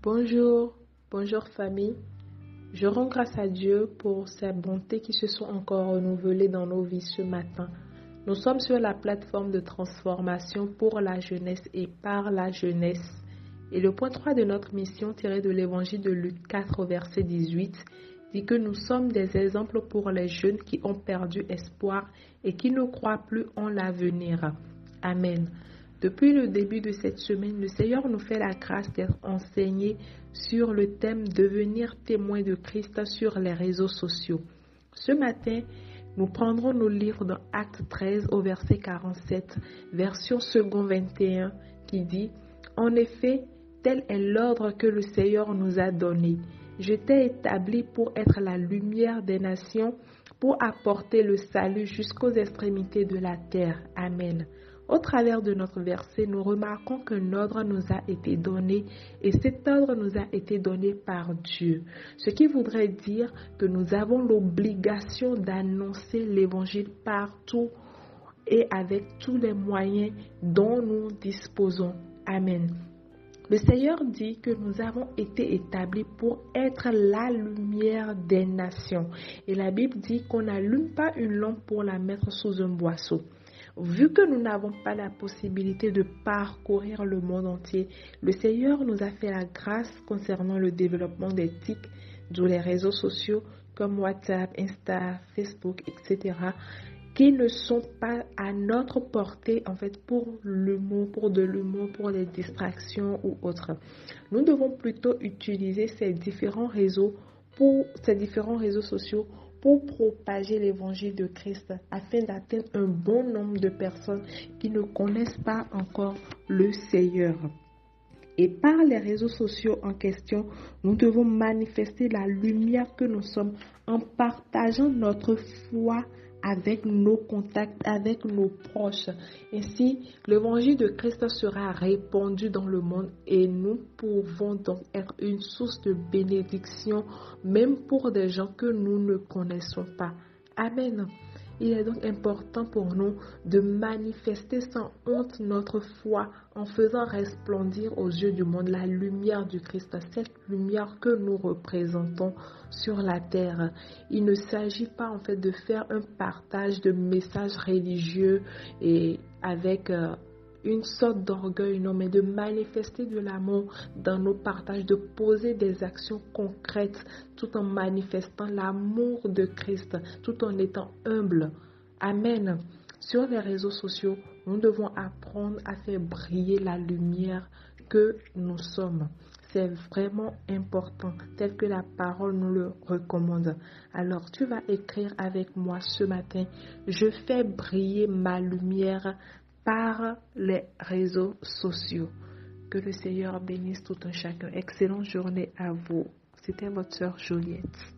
Bonjour, bonjour famille. Je rends grâce à Dieu pour ses bontés qui se sont encore renouvelées dans nos vies ce matin. Nous sommes sur la plateforme de transformation pour la jeunesse et par la jeunesse. Et le point 3 de notre mission tiré de l'évangile de Luc 4 verset 18 dit que nous sommes des exemples pour les jeunes qui ont perdu espoir et qui ne croient plus en l'avenir. Amen. Depuis le début de cette semaine, le Seigneur nous fait la grâce d'être enseigné sur le thème devenir témoin de Christ sur les réseaux sociaux. Ce matin, nous prendrons nos livres dans Acte 13 au verset 47, version second 21, qui dit En effet, tel est l'ordre que le Seigneur nous a donné. Je t'ai établi pour être la lumière des nations, pour apporter le salut jusqu'aux extrémités de la terre. Amen. Au travers de notre verset, nous remarquons qu'un ordre nous a été donné et cet ordre nous a été donné par Dieu. Ce qui voudrait dire que nous avons l'obligation d'annoncer l'évangile partout et avec tous les moyens dont nous disposons. Amen. Le Seigneur dit que nous avons été établis pour être la lumière des nations. Et la Bible dit qu'on n'allume pas une lampe pour la mettre sous un boisseau. Vu que nous n'avons pas la possibilité de parcourir le monde entier, le Seigneur nous a fait la grâce concernant le développement des TIC, d'où les réseaux sociaux comme WhatsApp, Insta, Facebook, etc., qui ne sont pas à notre portée en fait pour l'humour, pour de l'humour, pour les distractions ou autres. Nous devons plutôt utiliser ces différents réseaux pour ces différents réseaux sociaux pour propager l'évangile de Christ afin d'atteindre un bon nombre de personnes qui ne connaissent pas encore le Seigneur. Et par les réseaux sociaux en question, nous devons manifester la lumière que nous sommes en partageant notre foi avec nos contacts, avec nos proches. Ainsi, l'évangile de Christ sera répandu dans le monde et nous pouvons donc être une source de bénédiction même pour des gens que nous ne connaissons pas. Amen. Il est donc important pour nous de manifester sans honte notre foi en faisant resplendir aux yeux du monde la lumière du Christ, cette lumière que nous représentons sur la terre. Il ne s'agit pas en fait de faire un partage de messages religieux et avec euh, une sorte d'orgueil, non, mais de manifester de l'amour dans nos partages, de poser des actions concrètes tout en manifestant l'amour de Christ, tout en étant humble. Amen. Sur les réseaux sociaux, nous devons apprendre à faire briller la lumière que nous sommes. C'est vraiment important, tel que la parole nous le recommande. Alors tu vas écrire avec moi ce matin, je fais briller ma lumière par les réseaux sociaux. Que le Seigneur bénisse tout un chacun. Excellente journée à vous. C'était votre soeur Juliette.